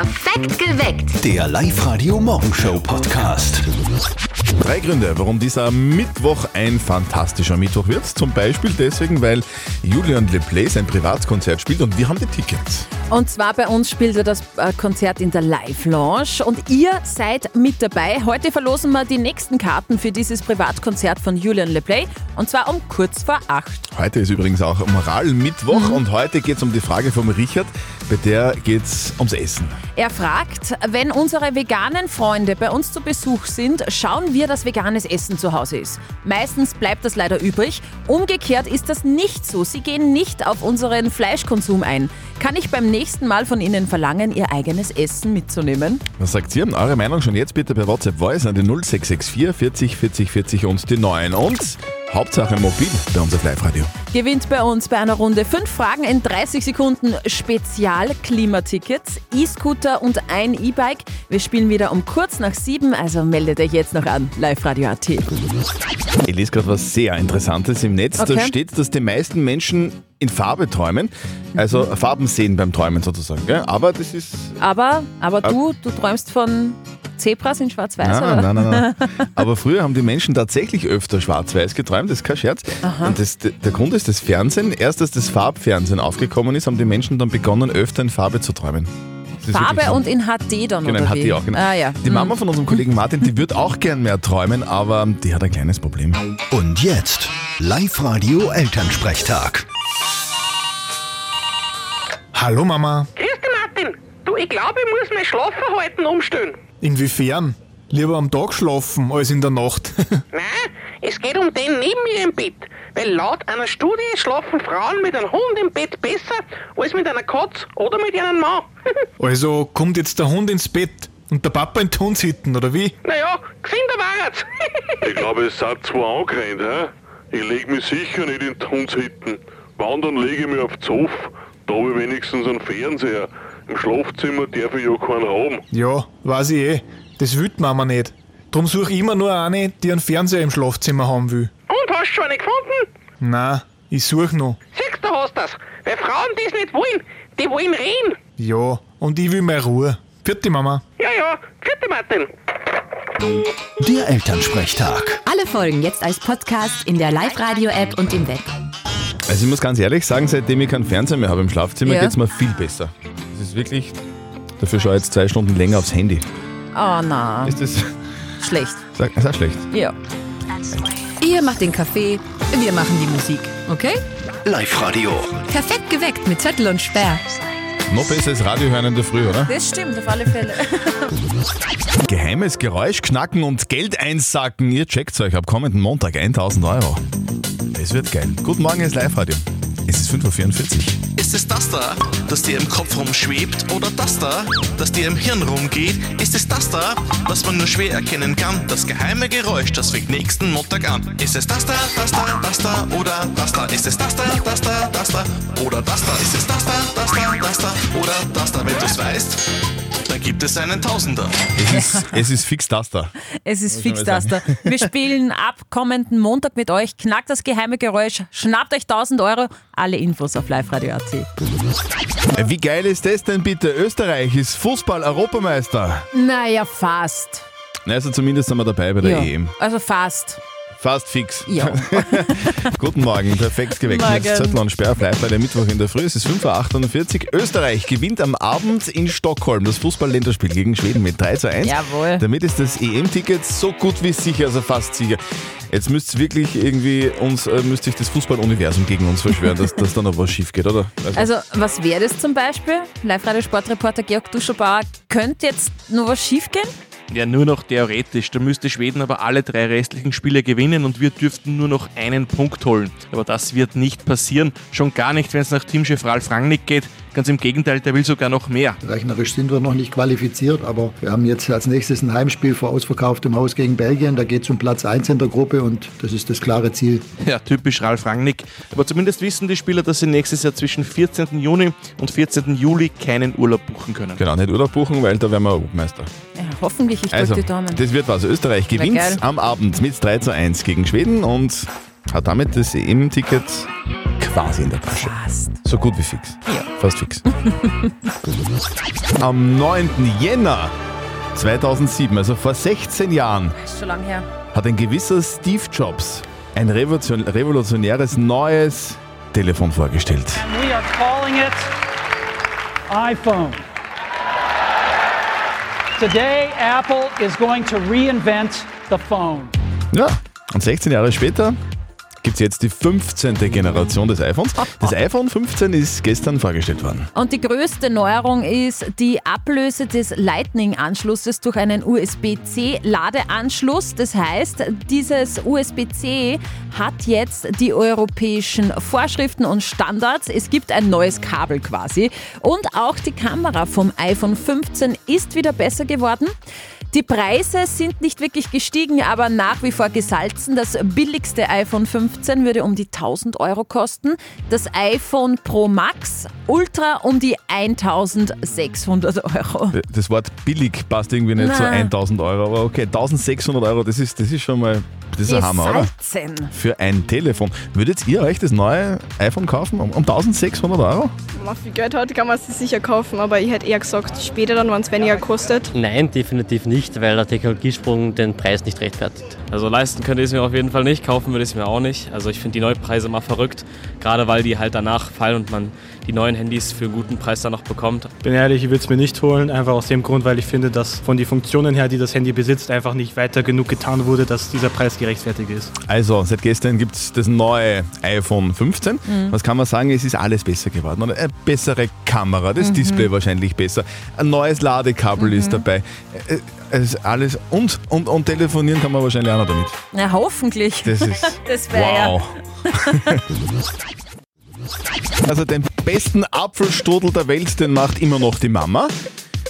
Perfekt geweckt. Der Live-Radio-Morgenshow-Podcast. Drei Gründe, warum dieser Mittwoch ein fantastischer Mittwoch wird. Zum Beispiel deswegen, weil Julian LePlay sein Privatkonzert spielt und wir haben die Tickets. Und zwar bei uns spielt er das äh, Konzert in der Live Lounge und ihr seid mit dabei. Heute verlosen wir die nächsten Karten für dieses Privatkonzert von Julian LePlay und zwar um kurz vor acht. Heute ist übrigens auch Moral-Mittwoch und heute geht es um die Frage vom Richard, bei der geht es ums Essen. Er fragt, wenn unsere veganen Freunde bei uns zu Besuch sind, schauen wir, dass veganes Essen zu Hause ist. Meistens bleibt das leider übrig. Umgekehrt ist das nicht so. Sie gehen nicht auf unseren Fleischkonsum ein. Kann ich beim nächsten Mal von Ihnen verlangen, Ihr eigenes Essen mitzunehmen? Was sagt ihr? Eure Meinung schon jetzt bitte per WhatsApp Voice an die 0664 40 40 40 und die 9 und Hauptsache mobil bei uns auf Live-Radio. Gewinnt bei uns bei einer Runde fünf Fragen in 30 Sekunden Spezial-Klimatickets, E-Scooter und ein E-Bike. Wir spielen wieder um kurz nach sieben, also meldet euch jetzt noch an. Live-Radio.at. Ich lese gerade was sehr Interessantes im Netz. Da Okay. steht, dass die meisten Menschen in Farbe träumen. Also Farben sehen beim Träumen sozusagen. Gell? Aber das ist Aber, aber du, du träumst von Zebras in Schwarz-Weiß? Nein, nein, nein, nein. Aber früher haben die Menschen tatsächlich öfter schwarz-weiß geträumt, das ist kein Scherz. Und das, der Grund ist das Fernsehen. Erst als das Farbfernsehen aufgekommen ist, haben die Menschen dann begonnen, öfter in Farbe zu träumen. Farbe so. und in HD dann, Genau, oder in wie? HD auch, genau. Ah, ja. Die Mama von unserem Kollegen Martin, die wird auch gern mehr träumen, aber die hat ein kleines Problem. Und jetzt Live-Radio-Elternsprechtag. Hallo Mama. Du, ich glaube, ich muss mein Schlafverhalten umstellen. Inwiefern? Lieber am Tag schlafen als in der Nacht. Nein, es geht um den neben mir im Bett. Weil laut einer Studie schlafen Frauen mit einem Hund im Bett besser als mit einer Katze oder mit einem Mann. also kommt jetzt der Hund ins Bett und der Papa in die Hundshitten, oder wie? naja, gefinder war's. Ich glaube, es sind zwei angerannt, hä? Ich leg mich sicher nicht in die Hundshitten. Wann, dann lege ich mich auf den Zoff. Da habe ich wenigstens einen Fernseher. Im Schlafzimmer darf ich ja keinen haben. Ja, weiß ich eh. Das will die Mama nicht. Drum suche ich immer nur eine, die einen Fernseher im Schlafzimmer haben will. Und hast du schon eine gefunden? Na, ich suche noch. Siehst du, hast das. Weil Frauen das nicht wollen. Die wollen reden. Ja, und ich will mehr Ruhe. Vierte Mama. Ja, ja. Vierte Martin. Der Elternsprechtag. Alle Folgen jetzt als Podcast in der Live-Radio-App und im Web. Also ich muss ganz ehrlich sagen, seitdem ich keinen Fernseher mehr habe im Schlafzimmer, Ja. geht es mir viel besser. Das ist wirklich... Dafür schaue ich jetzt zwei Stunden länger aufs Handy. Oh, na, Ist das... schlecht. Sag, ist auch schlecht. Ja. Ihr macht den Kaffee, wir machen die Musik. Okay? Live-Radio. Perfekt geweckt mit Zettel und Sperr. Noch besser als Radio hören in der Früh, oder? Das stimmt, auf alle Fälle. Geheimes Geräusch, Knacken und Geld einsacken. Ihr checkt euch ab kommenden Montag 1000 Euro. Es wird geil. Guten Morgen, ist Live-Radio. Es ist 5.44 Uhr. Ist es das da, das dir im Kopf rumschwebt? Oder das da, das dir im Hirn rumgeht? Ist es das da, was man nur schwer erkennen kann? Das geheime Geräusch, das fängt nächsten Montag an. Ist es das da, das da, das da oder das da? Ist es das da, das da, das da oder das da? Ist es das da, das da, das da oder das da? Wenn du es weißt, gibt es einen Tausender. Es ist, es ist fix das da. Es ist fix das da. Wir spielen ab kommenden Montag mit euch. Knackt das geheime Geräusch, schnappt euch 1000 Euro. Alle Infos auf liveradio.at. Wie geil ist das denn bitte? Österreich ist Fußball-Europameister. Naja, fast. Na, Also zumindest sind wir dabei bei der Ja. EM. Also fast. Fast fix. Ja. Guten Morgen, perfekt geweckt. Morgen. Jetzt Zettel und Sperr bei der Mittwoch in der Früh. Es ist 5.48 Uhr. Österreich gewinnt am Abend in Stockholm das Fußball-Länderspiel gegen Schweden mit 3 zu 1. Jawohl. Damit ist das EM-Ticket so gut wie sicher, also fast sicher. Jetzt müsst wirklich irgendwie uns, äh, müsst sich das Fußball-Universum gegen uns verschwören, dass, dass da noch was schief geht, oder? Also, was wäre das zum Beispiel? Live-Radio-Sportreporter Georg Duscherbauer, könnte jetzt nur was schief gehen? Ja, nur noch theoretisch. Da müsste Schweden aber alle drei restlichen Spiele gewinnen und wir dürften nur noch einen Punkt holen. Aber das wird nicht passieren. Schon gar nicht, wenn es nach Teamchef Ralf Rangnick geht. Ganz im Gegenteil, der will sogar noch mehr. Rechnerisch sind wir noch nicht qualifiziert, aber wir haben jetzt als nächstes ein Heimspiel vor ausverkauftem Haus gegen Belgien. Da geht es um Platz 1 in der Gruppe und das ist das klare Ziel. Ja, typisch Ralf Rangnick. Aber zumindest wissen die Spieler, dass sie nächstes Jahr zwischen 14. Juni und 14. Juli keinen Urlaub buchen können. Genau, nicht Urlaub buchen, weil da wären wir Europameister. Ja, hoffentlich, ich drücke Also, die Daumen. das wird was. Österreich gewinnt am Abend mit 3 zu 1 gegen Schweden und hat damit das EM-Ticket quasi in der Tasche. So gut wie fix. Fast fix. Am 9. Jänner 2007, also vor 16 Jahren, Ist schon lang her. hat ein gewisser Steve Jobs ein revolution revolutionäres neues Telefon vorgestellt. We are calling it iPhone. Today, Apple is going to reinvent the phone. Ja, und 16 Jahre später gibt es jetzt die 15. Generation des iPhones. Das iPhone 15 ist gestern vorgestellt worden. Und die größte Neuerung ist die Ablöse des Lightning-Anschlusses durch einen USB-C-Ladeanschluss. Das heißt, dieses USB-C hat jetzt die europäischen Vorschriften und Standards. Es gibt ein neues Kabel quasi. Und auch die Kamera vom iPhone 15 ist wieder besser geworden. Die Preise sind nicht wirklich gestiegen, aber nach wie vor gesalzen. Das billigste iPhone 15 würde um die 1000 Euro kosten. Das iPhone Pro Max Ultra um die 1600 Euro. Das Wort billig passt irgendwie nicht zu Nein. 1000 Euro, aber okay, 1600 Euro, das ist, das ist schon mal, das ist ein Hammer, oder? Für ein Telefon. Würdet ihr euch das neue iPhone kaufen um, um 1600 Euro? Wenn man viel Geld hat, kann man sie sicher kaufen, aber ich hätte eher gesagt, später dann, wenn es weniger kostet. Nein, definitiv nicht, weil der Technologiesprung den Preis nicht rechtfertigt. Also leisten könnte ich es mir auf jeden Fall nicht, kaufen würde ich es mir auch nicht. Also ich finde die Neupreise mal verrückt, gerade weil die halt danach fallen und man die neuen Handys für einen guten Preis dann noch bekommt. Bin ehrlich, ich würde es mir nicht holen, einfach aus dem Grund, weil ich finde, dass von den Funktionen her, die das Handy besitzt, einfach nicht weiter genug getan wurde, dass dieser Preis gerechtfertigt ist. Also, seit gestern gibt es das neue iPhone 15. Mhm. Was kann man sagen? Es ist alles besser geworden. Oder? Eine bessere Kamera, das Mhm. Display wahrscheinlich besser. Ein neues Ladekabel ist dabei. Äh, Es ist alles. Und, und, und telefonieren kann man wahrscheinlich auch noch damit. Na, hoffentlich. Das ist. Das wäre wow. Also den besten Apfelstrudel der Welt, den macht immer noch die Mama.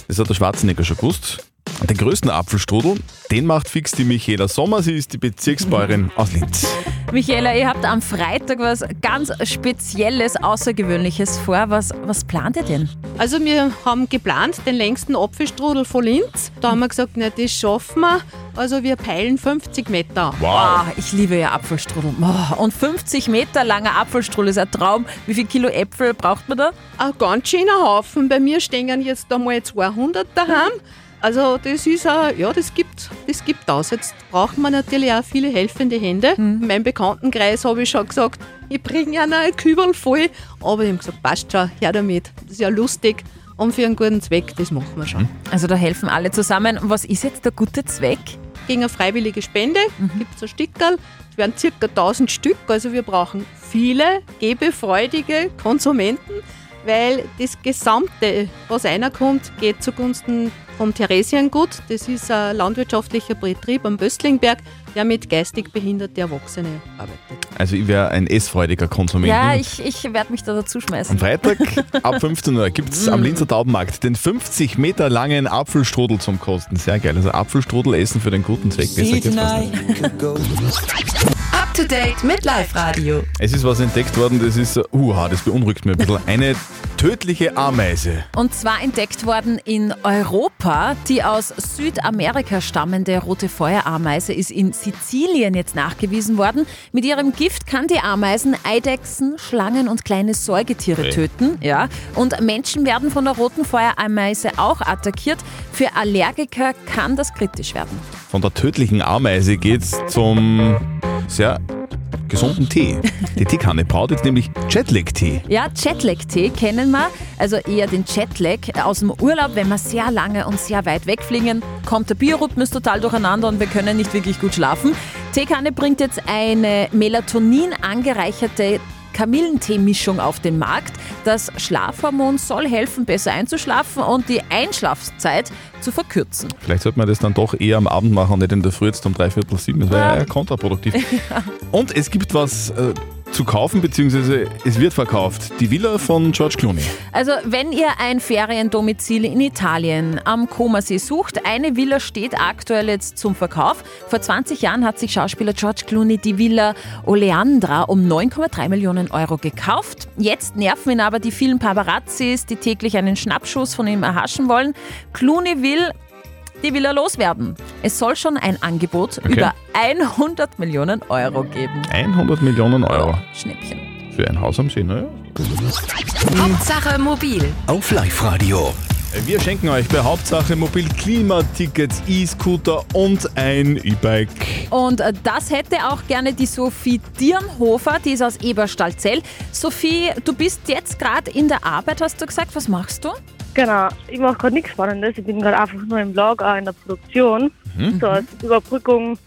Das hat der Schwarzenegger schon gewusst. Den größten Apfelstrudel, den macht fix die Michaela Sommer. Sie ist die Bezirksbäuerin aus Linz. Michaela, ihr habt am Freitag was ganz Spezielles, Außergewöhnliches vor. Was, was plant ihr denn? Also wir haben geplant den längsten Apfelstrudel von Linz. Da haben wir gesagt, na, das schaffen wir. Also wir peilen 50 Meter. Wow. ich liebe ja Apfelstrudel. Oh, Und 50 Meter langer Apfelstrudel ist ein Traum. Wie viel Kilo Äpfel braucht man da? Ein ganz schöner Haufen. Bei mir stehen jetzt einmal 200 daheim. Also das ist ein, ja, das gibt, das gibt aus. Jetzt braucht man natürlich auch viele helfende Hände. In meinem Bekanntenkreis habe ich schon gesagt, ich bringe ja noch ein Kübel voll. Aber ich habe gesagt, passt schon, her damit. Das ist ja lustig. Und für einen guten Zweck, das machen wir schon. Also da helfen alle zusammen. Was ist jetzt der gute Zweck? Gegen eine freiwillige Spende gibt es ein Stickerl. Es werden circa 1000 Stück. Also wir brauchen viele gebefreudige Konsumenten, weil das Gesamte, was reinkommt, geht zugunsten vom Theresiengut. Das ist ein landwirtschaftlicher Betrieb am Böstlingberg, der mit geistig behinderten Erwachsenen arbeitet. Also ich wäre ein essfreudiger Konsument. Ja, ich, ich werde mich da dazu schmeißen. Am Freitag ab 15 Uhr gibt es am Linzer Taubenmarkt den 50 Meter langen Apfelstrudel zum Kosten. Sehr geil. Also Apfelstrudel essen für den guten Zweck. Besser geht's. Up to date mit Live Radio. Es ist was entdeckt worden, das ist, uha, das beunruhigt mich ein bisschen. Eine tödliche Ameise. Und zwar entdeckt worden in Europa. Die aus Südamerika stammende rote Feuerameise ist in Sizilien jetzt nachgewiesen worden. Mit ihrem Gift kann die Ameisen Eidechsen, Schlangen und kleine Säugetiere Okay. töten. Ja. Und Menschen werden von der roten Feuerameise auch attackiert. Für Allergiker kann das kritisch werden. Von der tödlichen Ameise geht's zum sehr gesunden Tee. Die Teekanne braut jetzt nämlich Jetlag-Tee. Ja, Jetlag-Tee kennen wir, also eher den Jetlag aus dem Urlaub, wenn wir sehr lange und sehr weit wegfliegen, kommt der Biorhythmus total durcheinander und wir können nicht wirklich gut schlafen. Teekanne bringt jetzt eine Melatonin angereicherte Kamillentee-Mischung auf den Markt. Das Schlafhormon soll helfen, besser einzuschlafen und die Einschlafzeit zu verkürzen. Vielleicht sollte man das dann doch eher am Abend machen und nicht in der Früh jetzt um dreiviertel sieben. Das wäre ja kontraproduktiv. Und es gibt was äh, zu kaufen, beziehungsweise es wird verkauft. Die Villa von George Clooney. Also, wenn ihr ein Feriendomizil in Italien am Comasee sucht, eine Villa steht aktuell jetzt zum Verkauf. Vor 20 Jahren hat sich Schauspieler George Clooney die Villa Oleandra um 9,3 Millionen Euro gekauft. Jetzt nerven ihn aber die vielen Paparazzis, die täglich einen Schnappschuss von ihm erhaschen wollen. Clooney will die Villa loswerden. Es soll schon ein Angebot Okay. über 100 Millionen Euro geben. 100 Millionen Euro. Schnäppchen. Für ein Haus am See, naja. Hauptsache mobil. Auf Live-Radio. Wir schenken euch bei Hauptsache Mobil Klimatickets, E-Scooter und ein E-Bike. Und äh, das hätte auch gerne die Sophie Dirnhofer, die ist aus Eberstallzell. Sophie, du bist jetzt gerade in der Arbeit, hast du gesagt. Was machst du? Genau, ich mache gerade nichts Spannendes. Ich bin gerade einfach nur im Lager in der Produktion. Mhm. So als Überbrückung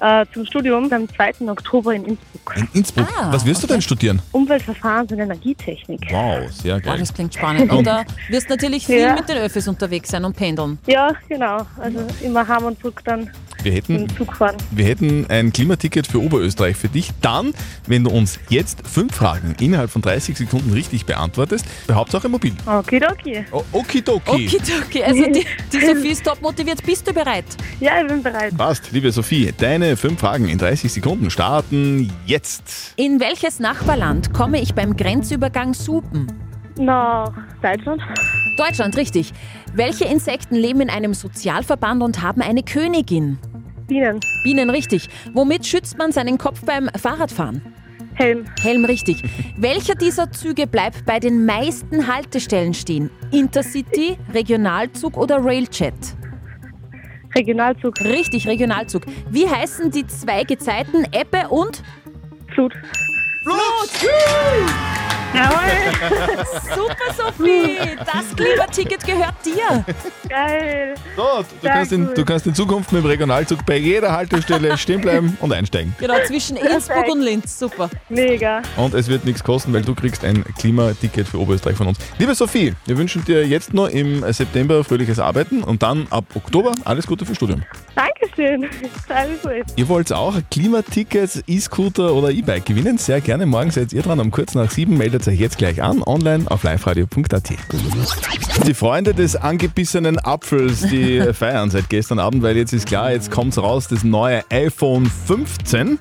äh, zum Studium am 2. Oktober in Innsbruck. In Innsbruck. Ah, Was wirst du denn studieren? Umweltverfahrens- und Energietechnik. Wow, sehr Oh, geil. das klingt spannend. Und da wirst natürlich viel Ja. mit den Öffis unterwegs sein und pendeln. Ja, genau. Also immer heim und zurück dann Wir hätten, im Zug fahren. wir hätten ein Klimaticket für Oberösterreich für dich. Dann, wenn du uns jetzt fünf Fragen innerhalb von 30 Sekunden richtig beantwortest, Hauptsache Mobil. Okidoki. Oh, okidoki. Okidoki, also die, die Sophie ist top motiviert. Bist du bereit? Ja, ich bin bereit. Passt, liebe Sophie, deine fünf Fragen in 30 Sekunden starten jetzt. In welches Nachbarland komme ich beim Grenzübergang Supen? Nach Deutschland. Deutschland, richtig. Welche Insekten leben in einem Sozialverband und haben eine Königin? Bienen. Bienen, richtig. Womit schützt man seinen Kopf beim Fahrradfahren? Helm. Helm, richtig. Welcher dieser Züge bleibt bei den meisten Haltestellen stehen? Intercity, Regionalzug oder Railjet? Regionalzug. Richtig, Regionalzug. Wie heißen die zwei Gezeiten Ebbe und Flut? Flut! Jawohl! Super, Sophie! Das Klimaticket gehört dir. Geil! So, du kannst, in, du kannst in Zukunft mit dem Regionalzug bei jeder Haltestelle stehen bleiben und einsteigen. Genau, zwischen Innsbruck und Linz. Super. Mega. Und es wird nichts kosten, weil du kriegst ein Klimaticket für Oberösterreich von uns. Liebe Sophie, wir wünschen dir jetzt noch im September fröhliches Arbeiten und dann ab Oktober alles Gute fürs Studium. Dankeschön. Alles gut. Ihr wollt auch Klimatickets, E-Scooter oder E-Bike gewinnen? Sehr gerne. Morgen seid ihr dran. Um kurz nach sieben meldet euch jetzt gleich an. Online auf liveradio.at. Die Freunde des angebissenen Apfels, die feiern seit gestern Abend, weil jetzt ist klar, jetzt kommt raus, das neue iPhone 15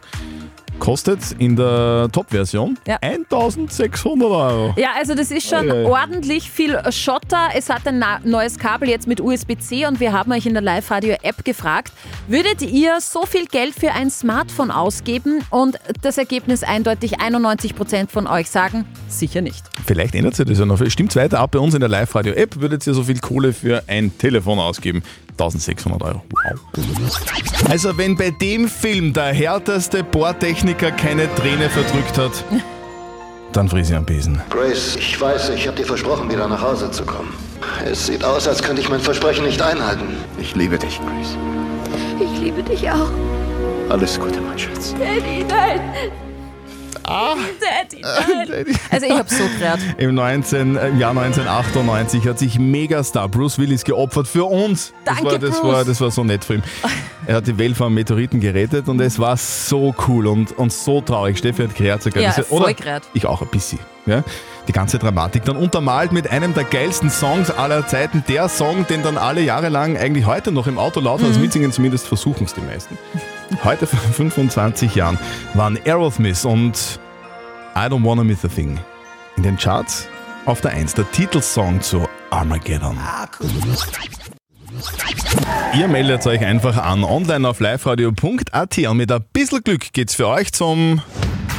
kostet in der Top-Version Ja. 1600 Euro. Ja, also das ist schon ei. ordentlich viel Schotter. Es hat ein neues Kabel jetzt mit USB-C und wir haben euch in der Live-Radio-App gefragt, würdet ihr so viel Geld für ein Smartphone ausgeben? Und das Ergebnis eindeutig, 91% von euch sagen, sicher nicht. Vielleicht ändert sich das ja noch. Stimmt's weiter ab bei uns in der Live-Radio-App, würdet ihr so viel Kohle für ein Telefon ausgeben. 1600 Euro. Wow. Also wenn bei dem Film der härteste Bohrtechniker keine Träne verdrückt hat, dann friss ich am Besen. Grace, ich weiß, ich habe dir versprochen, wieder nach Hause zu kommen. Es sieht aus, als könnte ich mein Versprechen nicht einhalten. Ich liebe dich, Grace. Ich liebe dich auch. Alles Gute, mein Schatz. Daddy, nein. Ah. Daddy, nein. Also ich hab's so gerät. Im, 19, äh, Im Jahr 1998 hat sich Megastar Bruce Willis geopfert für uns. Danke, das, war, das, Bruce. war, das war so nett für ihn. Er hat die Welt vor einem Meteoriten gerettet und es war so cool und, und so traurig. Steffi hat gerät sogar. Ja, Diese- voll oder? gerät. Ich auch ein bisschen. Ja? Die ganze Dramatik dann untermalt mit einem der geilsten Songs aller Zeiten. Der Song, den dann alle Jahre lang eigentlich heute noch im Auto laut als Mhm. mitsingen, zumindest versuchen es die meisten. Heute vor 25 Jahren waren Aerosmith und I Don't Wanna Miss a Thing in den Charts auf der 1, der Titelsong zu Armageddon. Ihr meldet euch einfach an online auf liveradio.at und mit ein bisschen Glück geht's für euch zum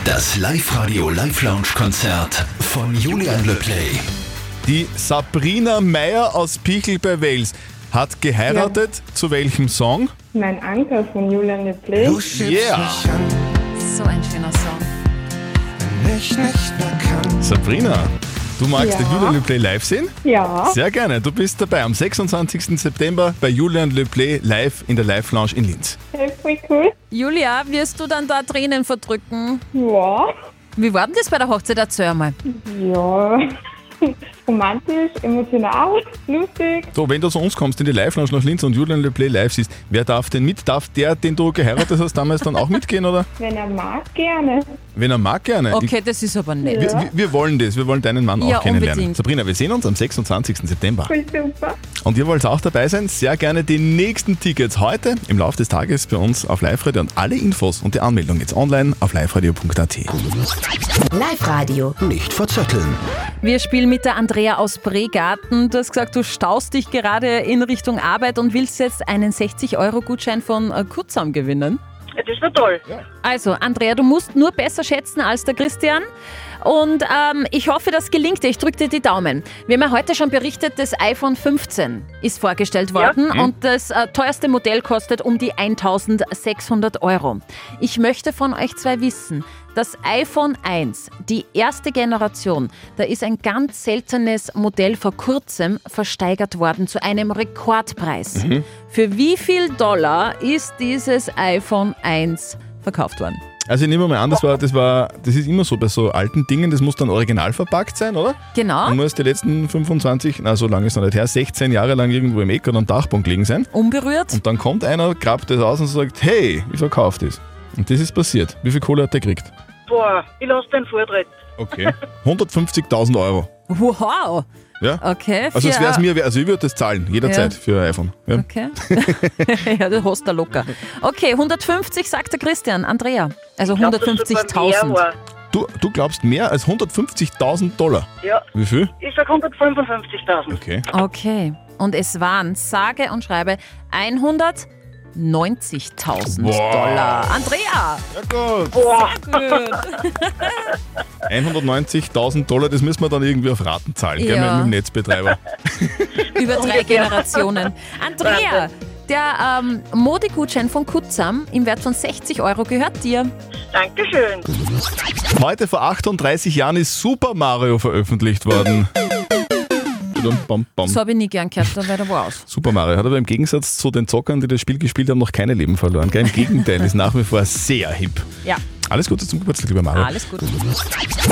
Das Live-Radio Live-Lounge-Konzert von Julian Le Play. Die Sabrina Meyer aus Pichel bei Wales hat geheiratet. Zu welchem Song? Mein Anker von Julian Le Play. Yeah! So ein schöner Song. Sabrina, du magst Ja. den Julian Le Play live sehen? Ja. Sehr gerne. Du bist dabei am 26. September bei Julian Le Play live in der Live Lounge in Linz. Voll cool. Julia, wirst du dann da Tränen verdrücken? Ja. Wie war denn das bei der Hochzeit? Erzähl mal. Ja. Romantisch, emotional, lustig. So, wenn du zu uns kommst in die Live Lounge nach Linz und Julian Le Play live siehst, wer darf denn mit? Darf der, den du geheiratet hast, damals dann auch mitgehen, oder? Wenn er mag, gerne. Wenn er mag, gerne. Okay, das ist aber nett. Wir, wir, wollen das, wir wollen deinen Mann Ja, auch kennenlernen. unbedingt. Sabrina, wir sehen uns am 26. September. Voll super. Und ihr wollt auch dabei sein? Sehr gerne die nächsten Tickets heute im Laufe des Tages bei uns auf Live-Radio und alle Infos und die Anmeldung jetzt online auf liveradio.at. Live-Radio. Nicht verzetteln. Wir spielen mit der Andrea aus Bregarten. Du hast gesagt, du staust dich gerade in Richtung Arbeit und willst jetzt einen 60-Euro-Gutschein von äh, Kutzam gewinnen. Das war toll. Also, Andrea, du musst nur besser schätzen als der Christian. Und ähm, ich hoffe, das gelingt dir. Ich drücke dir die Daumen. Wir haben ja heute schon berichtet, das iPhone 15 ist vorgestellt worden Ja. Mhm. und das äh, teuerste Modell kostet um die 1600 Euro. Ich möchte von euch zwei wissen, das iPhone 1, die erste Generation, da ist ein ganz seltenes Modell vor kurzem versteigert worden zu einem Rekordpreis. Mhm. Für wie viel Dollar ist dieses iPhone 1 verkauft worden? Also ich nehme mal an, das war, das war, das ist immer so bei so alten Dingen, das muss dann original verpackt sein, oder? Genau. Und muss die letzten 25, na so lange ist noch nicht her, 16 Jahre lang irgendwo im Eck oder am Dachboden gelegen sein. Unberührt. Und dann kommt einer, grabt das aus und sagt, hey, ich verkaufe das. Und das ist passiert. Wie viel Kohle hat der gekriegt? Boah, ich lasse den Vortritt. Okay. 150.000 Euro. Wow. Ja? Okay. Also es es mir, wär- also ich würde das zahlen, jederzeit Ja. für ein iPhone. Ja. Okay. ja, du hast da locker. Okay, 150 sagt der Christian. Andrea. Also glaub, das wird mal mehr 150.000. war. Du, du glaubst mehr als 150.000 Dollar? Ja. Wie viel? Ich sag 155.000. Okay. Okay. Und es waren, sage und schreibe, 190.000 Wow. Dollar. Andrea! Ja gut. Sehr gut. 190.000 Dollar, das müssen wir dann irgendwie auf Raten zahlen, gell, Ja. mit, mit dem Netzbetreiber. Über drei Generationen. Andrea, der ähm, Modegutschein von Kutzam im Wert von 60 Euro gehört dir. Dankeschön. Heute vor 38 Jahren ist Super Mario veröffentlicht worden. Bam, bam. Das habe ich nie gern gehört, da war der aus. Super Mario hat aber im Gegensatz zu den Zockern, die das Spiel gespielt haben, noch keine Leben verloren. Gell? Im Gegenteil, ist nach wie vor sehr hip. Ja. Alles Gute zum Geburtstag, lieber Mario. Alles gut.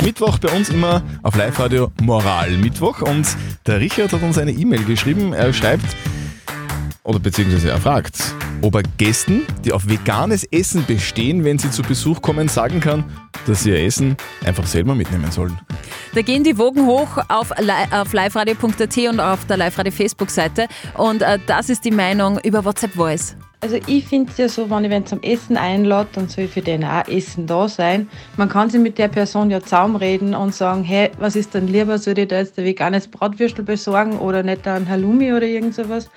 Mittwoch bei uns immer auf Live-Radio Moral Mittwoch und der Richard hat uns eine E-Mail geschrieben. Er schreibt, oder beziehungsweise er fragt, ob er Gästen, die auf veganes Essen bestehen, wenn sie zu Besuch kommen, sagen kann, dass sie ihr Essen einfach selber mitnehmen sollen. Da gehen die Wogen hoch auf, li auf liveradio.at und auf der Live-Radio Facebook-Seite. Und äh, das ist die Meinung über WhatsApp Voice. Also ich finde es ja so, wenn ich wen zum Essen einlade, dann soll für den auch Essen da sein. Man kann sich mit der Person ja zusammenreden und sagen, hey, was ist denn lieber, soll ich da jetzt ein veganes Bratwürstel besorgen oder nicht ein Halloumi oder irgend sowas?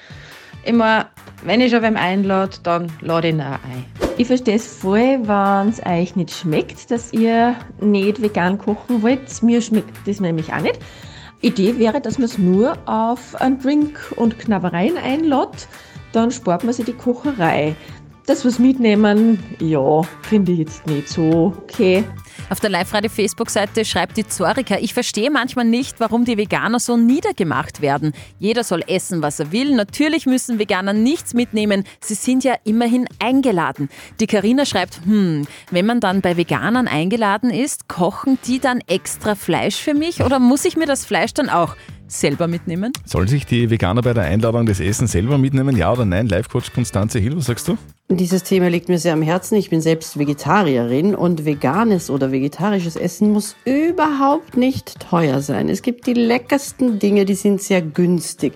Immer, wenn ich schon wem einlade, dann lade ich ihn auch ein. Ich verstehe es voll, wenn es euch nicht schmeckt, dass ihr nicht vegan kochen wollt. Mir schmeckt das nämlich auch nicht. Idee wäre, dass man es nur auf einen Drink und Knabbereien einlädt. Dann spart man sich die Kocherei. Das was mitnehmen, ja, finde ich jetzt nicht so okay. Auf der Live-Radio-Facebook-Seite schreibt die Zorika, ich verstehe manchmal nicht, warum die Veganer so niedergemacht werden. Jeder soll essen, was er will. Natürlich müssen Veganer nichts mitnehmen. Sie sind ja immerhin eingeladen. Die Karina schreibt, hm, wenn man dann bei Veganern eingeladen ist, kochen die dann extra Fleisch für mich oder muss ich mir das Fleisch dann auch selber mitnehmen? Sollen sich die Veganer bei der Einladung des Essen selber mitnehmen? Ja oder nein? Live-Coach Konstanze Hill, was sagst du? Dieses Thema liegt mir sehr am Herzen. Ich bin selbst Vegetarierin und veganes oder vegetarisches Essen muss überhaupt nicht teuer sein. Es gibt die leckersten Dinge, die sind sehr günstig.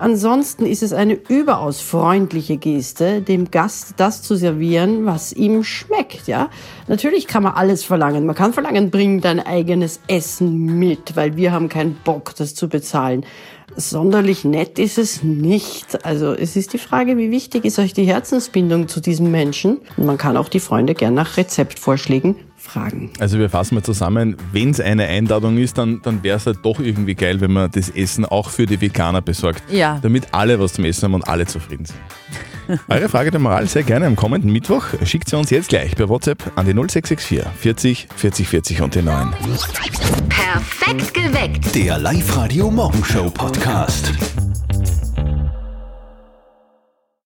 Ansonsten ist es eine überaus freundliche Geste, dem Gast das zu servieren, was ihm schmeckt, ja? Natürlich kann man alles verlangen. Man kann verlangen, bring dein eigenes Essen mit, weil wir haben keinen Bock, das zu bezahlen. Sonderlich nett ist es nicht. Also es ist die Frage, wie wichtig ist euch die Herzensbindung zu diesem Menschen? Und man kann auch die Freunde gern nach Rezeptvorschlägen fragen. Also wir fassen mal zusammen, wenn es eine Einladung ist, dann, dann wäre es halt doch irgendwie geil, wenn man das Essen auch für die Veganer besorgt. Ja. Damit alle was zum Essen haben und alle zufrieden sind. Eure Frage der Moral sehr gerne am kommenden Mittwoch. Schickt sie uns jetzt gleich per WhatsApp an die 0664 40 40 40 und die 9. Perfekt geweckt. Der Live-Radio Morgenshow Podcast.